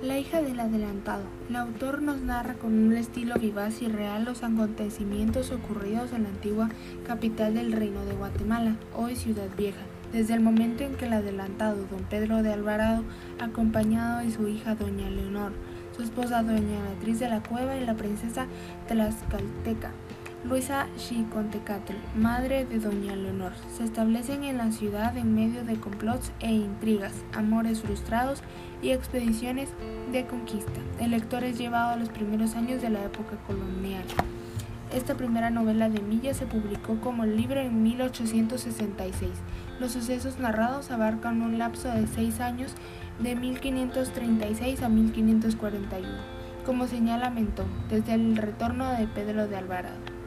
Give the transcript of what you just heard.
Crónica del adelantado. El autor nos narra con un estilo vivaz y real los acontecimientos ocurridos en la antigua capital del reino de Guatemala, hoy Ciudad Vieja, desde el momento en que el adelantado don Pedro de Alvarado, acompañado de su hija doña Leonor, su esposa doña Beatriz de la Cueva y la princesa Tlaxcalteca, Luisa Xicontecatl, madre de doña Leonor, se establecen en la ciudad en medio de complots e intrigas, amores frustrados y expediciones de conquista. El lector es llevado a los primeros años de la época colonial. Esta primera novela de Milla se publicó como libro en 1866. Los sucesos narrados abarcan un lapso de seis años de 1536 a 1541, como señala Mentón, desde el retorno de Pedro de Alvarado.